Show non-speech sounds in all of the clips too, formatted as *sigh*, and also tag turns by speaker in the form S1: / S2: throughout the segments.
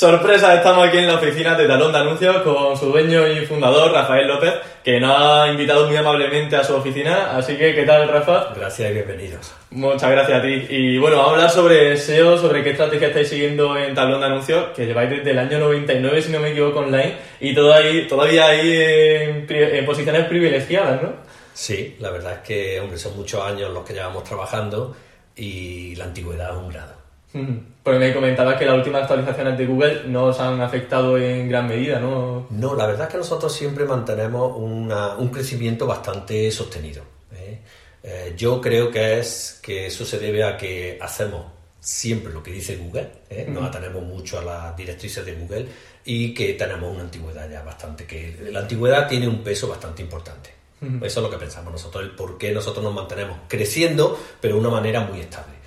S1: Sorpresa, estamos aquí en la oficina de Talón de Anuncios con su dueño y fundador, Rafael López, que nos ha invitado muy amablemente a su oficina. Así que, ¿qué tal, Rafa?
S2: Gracias y bienvenidos.
S1: Muchas gracias a ti. Y bueno, vamos a hablar sobre SEO, sobre qué estrategia estáis siguiendo en Tablón de Anuncios, que lleváis desde el año 99, si no me equivoco, online, y todavía, todavía ahí en, en posiciones privilegiadas, ¿no?
S2: Sí, la verdad es que, hombre, son muchos años los que llevamos trabajando y la antigüedad es un grado.
S1: Porque me comentabas que las últimas actualizaciones de Google no os han afectado en gran medida, ¿no?
S2: No, la verdad es que nosotros siempre mantenemos una- un crecimiento bastante sostenido. ¿eh? Eh, yo creo que es que eso se debe a que hacemos siempre lo que dice Google, ¿eh? nos atenemos mucho a las directrices de Google y que tenemos una antigüedad ya bastante, que la antigüedad tiene un peso bastante importante. Eso es lo que pensamos nosotros, el por qué nosotros nos mantenemos creciendo, pero de una manera muy estable.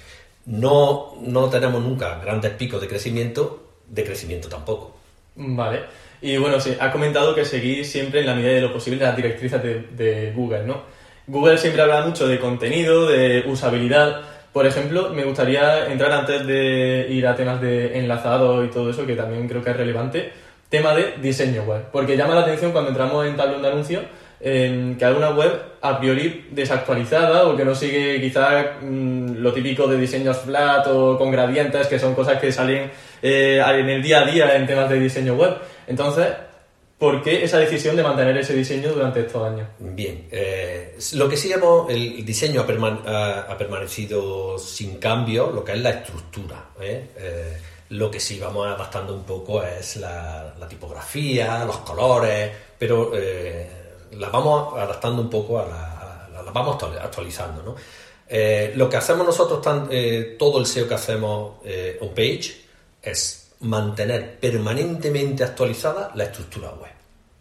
S2: No, no tenemos nunca grandes picos de crecimiento, de crecimiento tampoco.
S1: Vale. Y bueno, sí, has comentado que seguís siempre en la medida de lo posible las directrices de, de Google, ¿no? Google siempre habla mucho de contenido, de usabilidad. Por ejemplo, me gustaría entrar antes de ir a temas de enlazado y todo eso, que también creo que es relevante, tema de diseño web. Porque llama la atención cuando entramos en tablón de anuncios en que hay una web a priori desactualizada o que no sigue quizás mm, lo típico de diseños flat o con gradientes, que son cosas que salen eh, en el día a día en temas de diseño web. Entonces, ¿por qué esa decisión de mantener ese diseño durante estos años?
S2: Bien, eh, lo que sí hemos, el diseño ha, perman- permanecido sin cambio, lo que es la estructura. ¿eh? Eh, lo que sí vamos adaptando un poco es la, tipografía, los colores, pero eh, las vamos adaptando un poco a la, a la- las vamos actual- actualizando. ¿no? Eh, lo que hacemos nosotros, tan- eh, todo el SEO que hacemos eh, on page, es mantener permanentemente actualizada la estructura web.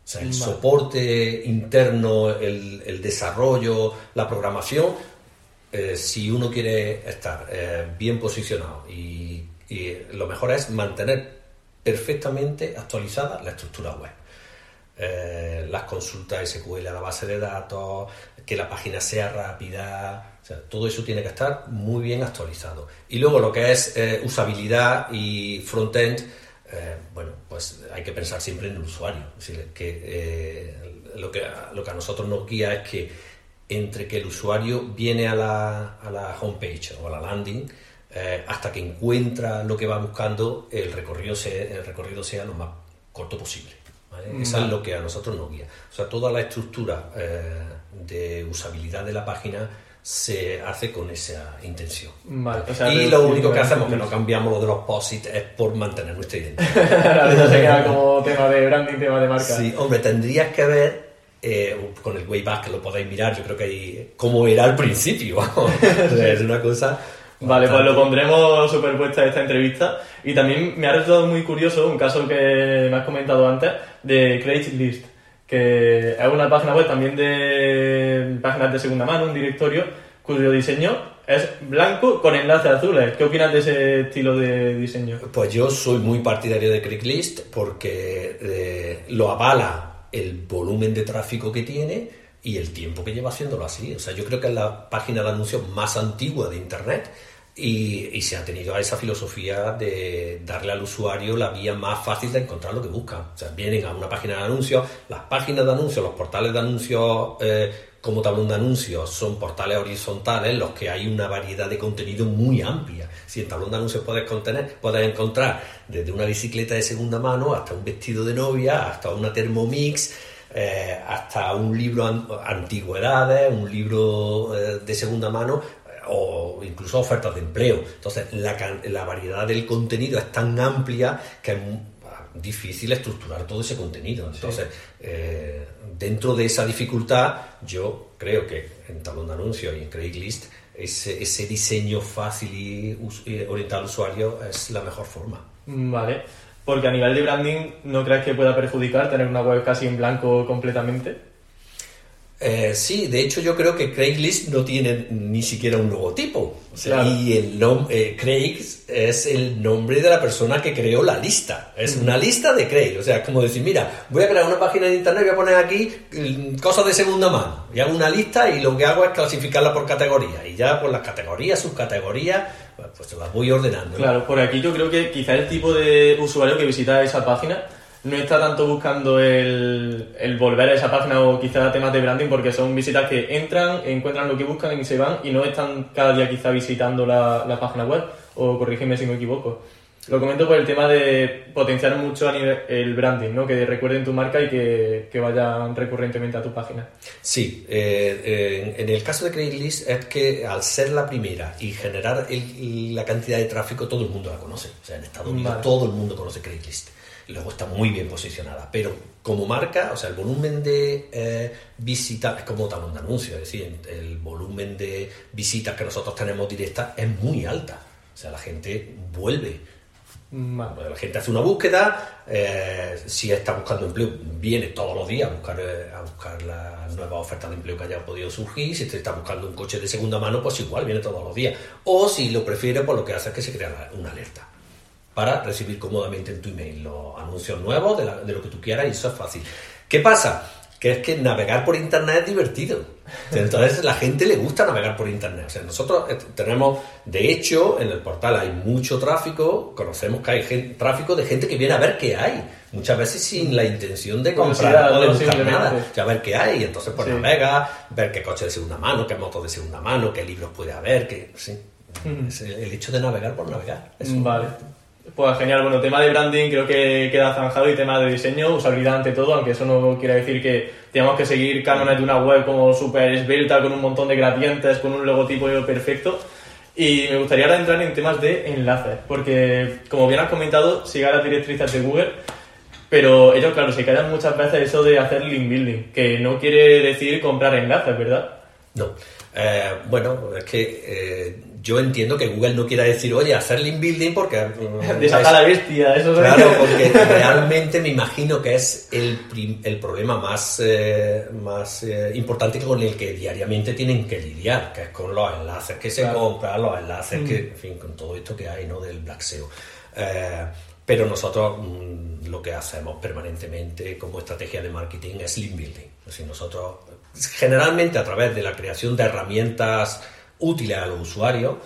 S2: O sea, el
S1: Vale.
S2: soporte interno, el, el desarrollo, la programación, eh, si uno quiere estar bien posicionado y, y lo mejor es mantener perfectamente actualizada la estructura web. Eh, las consultas SQL a la base de datos, que la página sea rápida, o sea, todo eso tiene que estar muy bien actualizado. Y luego lo que es eh, usabilidad y frontend, eh, bueno, pues hay que pensar siempre en el usuario. Que, eh, lo, que lo que a nosotros nos guía es que entre que el usuario viene a la, a la homepage o a la landing, hasta que encuentra lo que va buscando, el recorrido, se- el recorrido sea lo más corto posible. ¿Vale? Eso es lo que a nosotros nos guía. O sea, toda la estructura eh, de usabilidad de la página se hace con esa intención.
S1: Vale, o sea,
S2: y lo único que hacemos, que no cambiamos lo de los posits, es por mantener nuestra identidad. *laughs*
S1: Eso se queda como tema de branding, tema de marca.
S2: Sí, hombre, tendrías que ver eh, con el Wayback, que lo podéis mirar, yo creo que ahí, cómo era al principio. *laughs* es una cosa.
S1: Vale, pues lo pondremos superpuesta a esta entrevista. Y también me ha resultado muy curioso un caso que me has comentado antes de Craigslist, que es una página web también de páginas de segunda mano, un directorio cuyo diseño es blanco con enlaces azules. ¿Qué opinas de ese estilo de diseño?
S2: Pues yo soy muy partidario de Craigslist porque eh, lo avala el volumen de tráfico que tiene y el tiempo que lleva haciéndolo así. O sea, yo creo que es la página de anuncios más antigua de Internet y, y se ha tenido a esa filosofía de darle al usuario la vía más fácil de encontrar lo que busca. O sea, vienen a una página de anuncios, las páginas de anuncios, los portales de anuncios eh, como tablón de anuncios son portales horizontales los que hay una variedad de contenido muy amplia. Si en tablón de anuncios puedes, contener, puedes encontrar desde una bicicleta de segunda mano hasta un vestido de novia, hasta una Thermomix, eh, hasta un libro an- antigüedades, un libro eh, de segunda mano o incluso ofertas de empleo. Entonces, la, variedad del contenido es tan amplia que es difícil estructurar todo ese contenido. Entonces, eh, dentro de esa dificultad, yo creo que en Talón de Anuncios y en Craigslist, ese, ese diseño fácil y orientado al usuario es la mejor forma.
S1: Vale. Porque a nivel de branding, ¿no crees que pueda perjudicar tener una web casi en blanco completamente?
S2: Eh, sí, de hecho yo creo que Craigslist no tiene ni siquiera un logotipo.
S1: Claro.
S2: Y el nombre Craig es el nombre de la persona que creó la lista. Es una lista de Craig. O sea, es como decir, mira, voy a crear una página de internet, voy a poner aquí mm, cosas de segunda mano. Y hago una lista y lo que hago es clasificarla por categoría. Y ya por las categorías, subcategorías, pues, pues las voy ordenando.
S1: Claro, por aquí yo creo que quizá el tipo de usuario que visita esa página no está tanto buscando el, el volver a esa página o quizá temas de branding porque son visitas que entran, encuentran lo que buscan y se van y no están cada día quizá visitando la, la página web o corrígeme si me equivoco. Lo comento por el tema de potenciar mucho a nivel el branding, ¿no? Que recuerden tu marca y que, que vayan recurrentemente a tu página.
S2: Sí, eh, eh, en el caso de Craigslist es que al ser la primera y generar el- la cantidad de tráfico, todo el mundo la conoce. O sea, en Estados Unidos
S1: Vale.
S2: todo el mundo conoce Craigslist. Luego está muy bien posicionada. Pero como marca, o sea, el volumen de eh, visitas, es como talón de anuncio, es decir, el volumen de visitas que nosotros tenemos directas es muy alta. O sea, la gente vuelve. La gente hace una búsqueda, eh, si está buscando empleo, viene todos los días a buscar, eh, a buscar las nuevas ofertas de empleo que haya podido surgir. Si está buscando un coche de segunda mano, pues igual viene todos los días. O si lo prefiere, pues lo que hace es que se crea una alerta para recibir cómodamente en tu email los anuncios nuevos de, la- de lo que tú quieras y eso es fácil. ¿Qué pasa? Que es que navegar por internet es divertido. Entonces a la gente le gusta navegar por internet. O sea, nosotros eh, tenemos, de hecho, en el portal hay mucho tráfico, conocemos que hay tráfico de gente que viene a ver qué hay. Muchas veces sin la intención de comprar
S1: Curiosidad,
S2: o de
S1: ¿no?
S2: buscar nada. O sea, ver qué hay. Entonces, pues
S1: Sí.
S2: navega, ver qué coche de segunda mano, qué moto de segunda mano, qué libros puede haber, qué... Sí. Es el, el hecho de navegar por navegar. Eso.
S1: Vale. Pues genial, bueno, tema de branding creo que queda zanjado y tema de diseño, usabilidad ante todo, aunque eso no quiere decir que tengamos que seguir cánones de una web como súper esbelta, con un montón de gradientes, con un logotipo perfecto. Y me gustaría ahora entrar en temas de enlaces, porque como bien has comentado, siga las directrices de Google, pero ellos, claro, se callan muchas veces eso de hacer link building, que no quiere decir comprar enlaces, ¿verdad?
S2: No. Eh, bueno, es que eh, yo entiendo que Google no quiera decir, oye, hacer link building porque... *laughs* mm,
S1: Desata
S2: es-
S1: la bestia, eso es-
S2: Claro, porque *laughs* realmente me imagino que es el, prim- el problema más, eh, más eh, importante con el que diariamente tienen que lidiar, que es con los enlaces que se
S1: Claro.
S2: compran, los enlaces que, en fin, con todo esto que hay, ¿no? Del Black SEO. Eh, pero nosotros mm, lo que hacemos permanentemente como estrategia de marketing es link building. Es decir, nosotros generalmente a través de la creación de herramientas útiles a los usuarios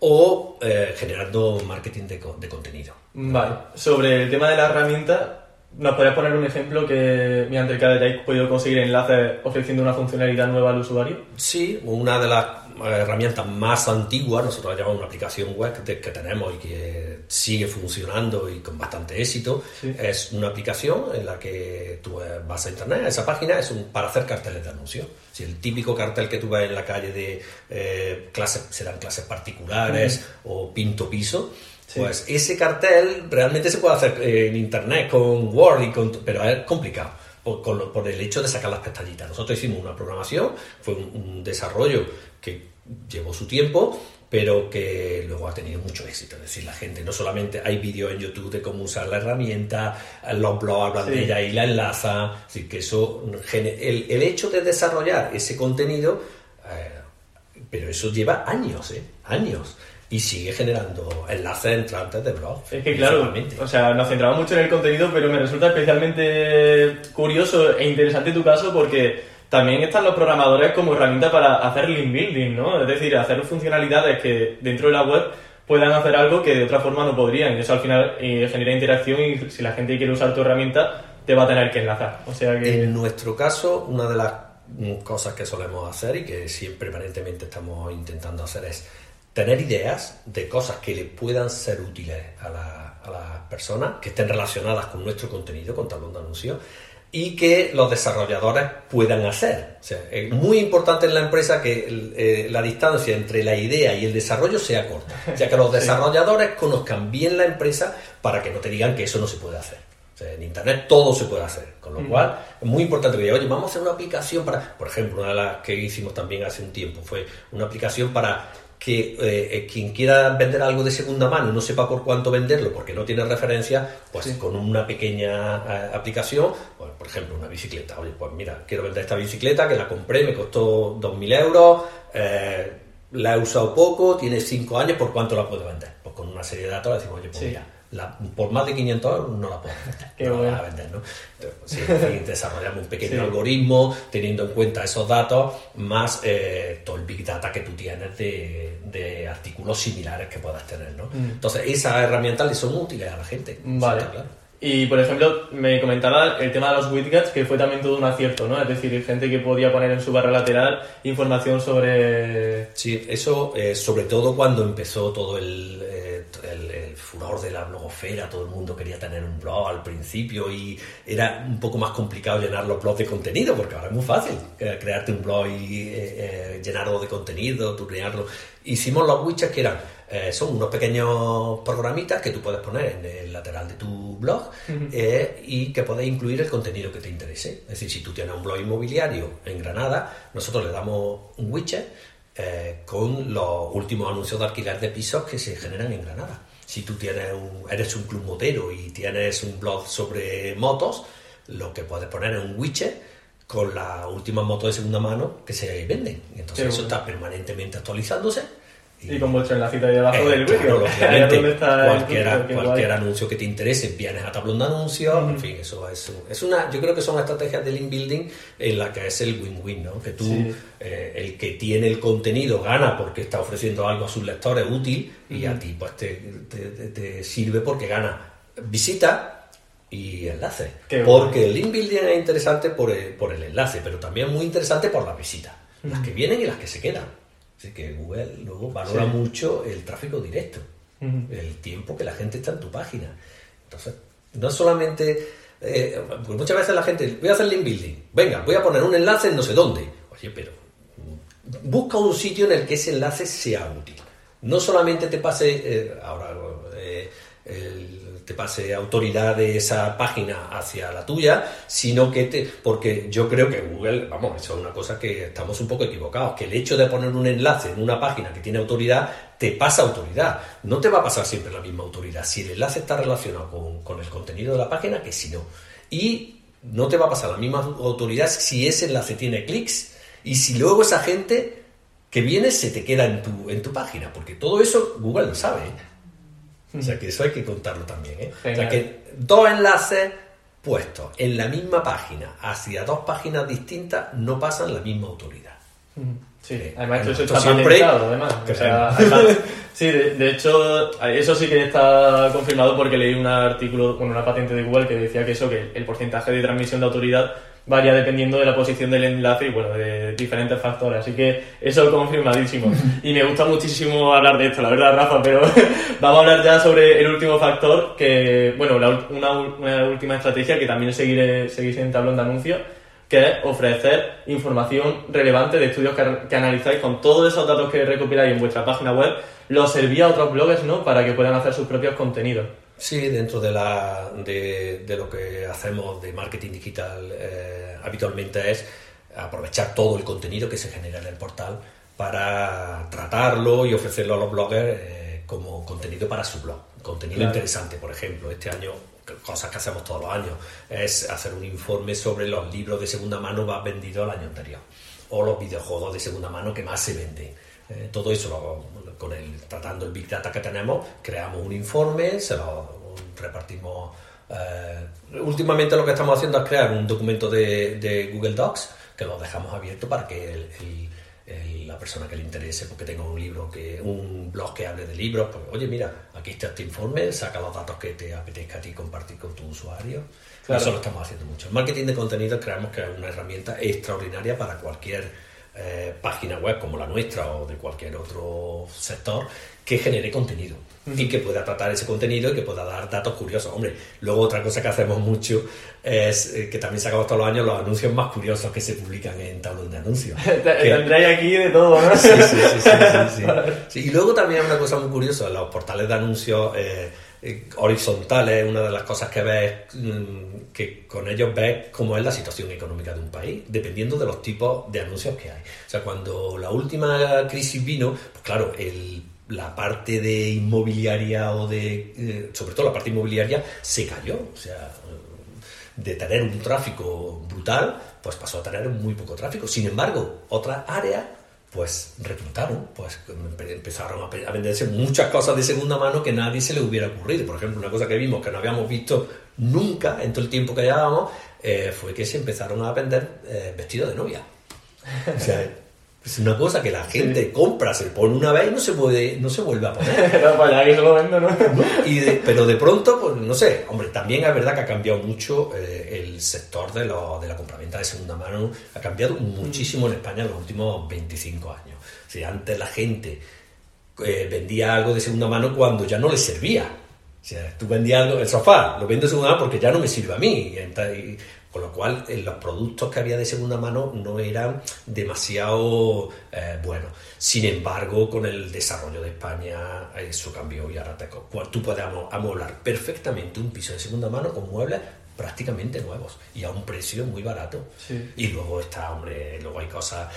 S2: o eh, generando marketing de, de contenido.
S1: Vale, sobre el tema de la herramienta, ¿nos podrías poner un ejemplo que mediante el que hayáis podido conseguir enlaces ofreciendo una funcionalidad nueva al usuario?
S2: Sí, una de las herramientas más antiguas, nosotros la llamamos una aplicación web que, que tenemos y que sigue funcionando y con bastante éxito,
S1: Sí.
S2: es una aplicación en la que tú eh, vas a internet, esa página es un, para hacer carteles de anuncios. Si el típico cartel que tú ves en la calle de eh, clases, serán clases particulares o pinto piso,
S1: Sí.
S2: pues ese cartel realmente se puede hacer eh, en internet con Word, y con, pero es complicado por, con lo- por el hecho de sacar las pestañitas. Nosotros hicimos una programación, fue un, un desarrollo que llevó su tiempo, pero que luego ha tenido mucho éxito. Es decir, la gente no solamente hay vídeos en YouTube de cómo usar la herramienta, los blogs hablan
S1: Sí.
S2: de ella y la enlazan. Es decir, que eso, el, el hecho de desarrollar ese contenido, eh, pero eso lleva años, ¿eh? Años. Y sigue generando enlaces entrantes de blog.
S1: Es que claro, o sea, nos centramos mucho en el contenido, pero me resulta especialmente curioso e interesante tu caso porque también están los programadores como herramienta para hacer link building, ¿no? Es decir, hacer funcionalidades que dentro de la web puedan hacer algo que de otra forma no podrían. Y eso al final eh, genera interacción y si la gente quiere usar tu herramienta, te va a tener que enlazar. O sea que...
S2: En nuestro caso, una de las cosas que solemos hacer y que siempre permanentemente estamos intentando hacer es tener ideas de cosas que le puedan ser útiles a, la- a las personas, que estén relacionadas con nuestro contenido, con talón de anuncio, y que los desarrolladores puedan hacer. O sea, es muy importante en la empresa que el- eh, la distancia entre la idea y el desarrollo sea corta. O sea, que los *laughs* desarrolladores conozcan bien la empresa para que no te digan que eso no se puede hacer. O sea, en Internet todo se puede hacer, con lo cual es muy importante que diga, oye, vamos a hacer una aplicación para, por ejemplo, una de las que hicimos también hace un tiempo fue una aplicación para que eh, quien quiera vender algo de segunda mano y no sepa por cuánto venderlo porque no tiene referencia, pues con una pequeña eh, aplicación, pues, por ejemplo, una bicicleta. Oye, pues mira, quiero vender esta bicicleta que la compré, me costó 2.000 euros, eh, la he usado poco, tiene 5 años, ¿por cuánto la puedo vender? Pues con una serie de datos le decimos, oye, pues mira por más de 500 euros no la puedes *laughs* vender, no la vender, ¿no? Sí, desarrollamos un pequeño algoritmo teniendo en cuenta esos datos más eh, todo el big data que tú tienes de, de artículos similares que puedas tener, ¿no? Mm. Entonces, esas herramientas le son útiles a la gente.
S1: Vale. claro. Y, por ejemplo, me comentaba el tema de los widgets, que fue también todo un acierto, ¿no? Es decir, gente que podía poner en su barra lateral información sobre...
S2: Sí, eso eh, sobre todo cuando empezó todo el, eh, el, furor de la blogosfera, todo el mundo quería tener un blog al principio y era un poco más complicado llenar los blogs de contenido, porque ahora es muy fácil eh, crearte un blog y llenarlo de contenido, crearlo. Hicimos los widgets que eran eh, son unos pequeños programitas que tú puedes poner en el lateral de tu blog eh, y que puedes incluir el contenido que te interese. Es decir, si tú tienes un blog inmobiliario en Granada, nosotros le damos un widget eh, con los últimos anuncios de alquiler de pisos que se generan en Granada. Si tú tienes un, eres un club motero y tienes un blog sobre motos, lo que puedes poner es un widget con las últimas motos de segunda mano que se venden. Entonces eso está permanentemente actualizándose
S1: y, con vuestro enlace ahí debajo eh, del
S2: vídeo. cualquier, cualquier anuncio que te interese, vienes a tablón de anuncios, en fin, eso es, es una, yo creo que son estrategias de link building en la que es el win-win, ¿no? Que tú, eh, el que tiene el contenido gana porque está ofreciendo algo a sus lectores útil y a ti pues te, te, sirve porque gana visita y enlace. porque el link building es interesante por el, por el enlace, pero también muy interesante por la visita. Las que vienen y las que se quedan. Así que Google luego valora mucho el tráfico directo, el tiempo que la gente está en tu página. Entonces, no solamente... Eh, pues muchas veces la gente, voy a hacer link building, venga, voy a poner un enlace en no sé dónde. Oye, pero busca un sitio en el que ese enlace sea útil. No solamente te pase, eh, ahora, eh, el te pase autoridad de esa página hacia la tuya, sino que te... Porque yo creo que Google, vamos, eso es una cosa que estamos un poco equivocados, que el hecho de poner un enlace en una página que tiene autoridad, te pasa autoridad. No te va a pasar siempre la misma autoridad. Si el enlace está relacionado con, con el contenido de la página, que si no. Y no te va a pasar la misma autoridad si ese enlace tiene clics y si luego esa gente que viene se te queda en tu, en tu página, porque todo eso Google lo sabe. ¿Eh? O sea que eso hay que contarlo también. ¿eh? O sea que dos enlaces puestos en la misma página hacia dos páginas distintas no pasan la misma autoridad.
S1: Sí, además eso está siempre, además. sí, de, hecho, eso sí que está confirmado porque leí un artículo, con una patente de Google que decía que eso, que el porcentaje de transmisión de autoridad varía dependiendo de la posición del enlace y bueno, de diferentes factores. Así que eso es confirmadísimo. *laughs* Y me gusta muchísimo hablar de esto, la verdad, Rafa, pero *laughs* vamos a hablar ya sobre el último factor, que, bueno, una, última estrategia que también seguiré, seguís en tablón de anuncios, que es ofrecer información relevante de estudios que, analizáis con todos esos datos que recopiláis en vuestra página web, los servía a otros bloggers, ¿no? Para que puedan hacer sus propios contenidos.
S2: Sí, dentro de, la, de, lo que hacemos de marketing digital eh, habitualmente es aprovechar todo el contenido que se genera en el portal para tratarlo y ofrecerlo a los bloggers eh, como contenido para su blog. Contenido interesante, por ejemplo, este año, cosas que hacemos todos los años, es hacer un informe sobre los libros de segunda mano más vendidos al año anterior o los videojuegos de segunda mano que más se venden. Eh, todo eso lo, con el, tratando el Big Data que tenemos, creamos un informe, se lo repartimos. Eh, últimamente lo que estamos haciendo es crear un documento de, Google Docs que lo dejamos abierto para que la persona que le interese, porque tenga un libro, que un blog que hable de libros, pues oye, mira, aquí está este informe, saca los datos que te apetezca a ti compartir con tu usuario. Eso lo estamos haciendo mucho. El marketing de contenido creemos que es una herramienta extraordinaria para cualquier eh, página web como la nuestra o de cualquier otro sector que genere contenido y que pueda tratar ese contenido y que pueda dar datos curiosos. Hombre, luego otra cosa que hacemos mucho es eh, que también sacamos todos los años los anuncios más curiosos que se publican en tablón de anuncios. *laughs*
S1: Tendréis aquí de todo,
S2: Sí, sí, sí. sí, *laughs* Y luego también una cosa muy curiosa, los portales de anuncios... Eh, eh, horizontales, una de las cosas que ves, mm, que con ellos ves cómo es la situación económica de un país, dependiendo de los tipos de anuncios que hay. O sea, cuando la última crisis vino, pues claro, el, la parte de inmobiliaria o de, eh, sobre todo la parte inmobiliaria, se cayó. O sea, de tener un tráfico brutal, pues pasó a tener muy poco tráfico. Sin embargo, otras áreas pues repuntaron, pues empezaron a venderse muchas cosas de segunda mano que nadie se le hubiera ocurrido. Por ejemplo, una cosa que vimos que no habíamos visto nunca en todo el tiempo que llevábamos eh, fue que se empezaron a vender eh, vestidos de novia. O sea, es una cosa que la gente compra, se pone una vez y no se puede, no se vuelve a poner. *laughs* pero de pronto, pues no sé, hombre, también es verdad que ha cambiado mucho eh, el sector de, lo, de la compraventa de segunda mano, ha cambiado muchísimo en España en los últimos 25 años. Si antes la gente eh, vendía algo de segunda mano cuando ya no le servía. O sea, tú vendías algo, el sofá, lo vendo de segunda mano porque ya no me sirve a mí. Y, con lo cual, eh, los productos que había de segunda mano no eran demasiado eh, buenos. Sin embargo, con el desarrollo de España, eso cambió y ahora te, tú puedes amoblar perfectamente un piso de segunda mano con muebles prácticamente nuevos y a un precio muy barato. Y luego está, hombre, luego hay cosas...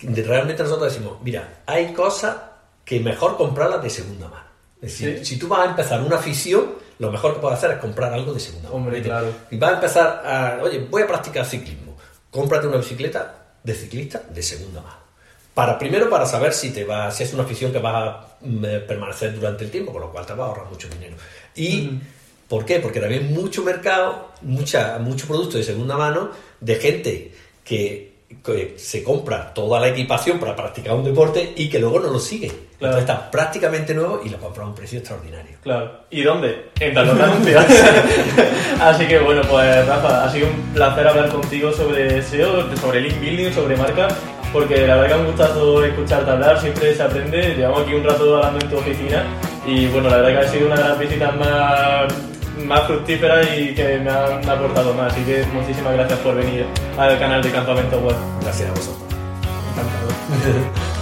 S2: Realmente nosotros decimos, mira, hay cosas que mejor comprarlas de segunda mano. Es decir, si tú vas a empezar una afición, lo mejor que puedes hacer es comprar algo de segunda
S1: mano. Hombre, claro.
S2: Y vas a empezar a, oye, voy a practicar ciclismo. Cómprate una bicicleta de ciclista de segunda mano. Para, primero para saber si te va, si es una afición que va a mm, eh, permanecer durante el tiempo, con lo cual te va a ahorrar mucho dinero. Y ¿por qué? Porque también hay mucho mercado, mucha, mucho producto de segunda mano de gente que se compra toda la equipación para practicar un deporte y que luego no lo sigue. Entonces está prácticamente nuevo y lo compra a un precio extraordinario.
S1: Claro. ¿Y dónde? En Talón Anuncios. *laughs* Así que bueno, pues Rafa, ha sido un placer hablar contigo sobre SEO, sobre link building, sobre marca, porque la verdad que me ha gustado escucharte hablar, siempre se aprende. Llevamos aquí un rato hablando en tu oficina y bueno, la verdad que ha sido una de las visitas más más fructífera y que me han aportado más. Así que muchísimas gracias por venir al canal de Campamento Web.
S2: Gracias a vosotros.
S1: Encantado. *laughs*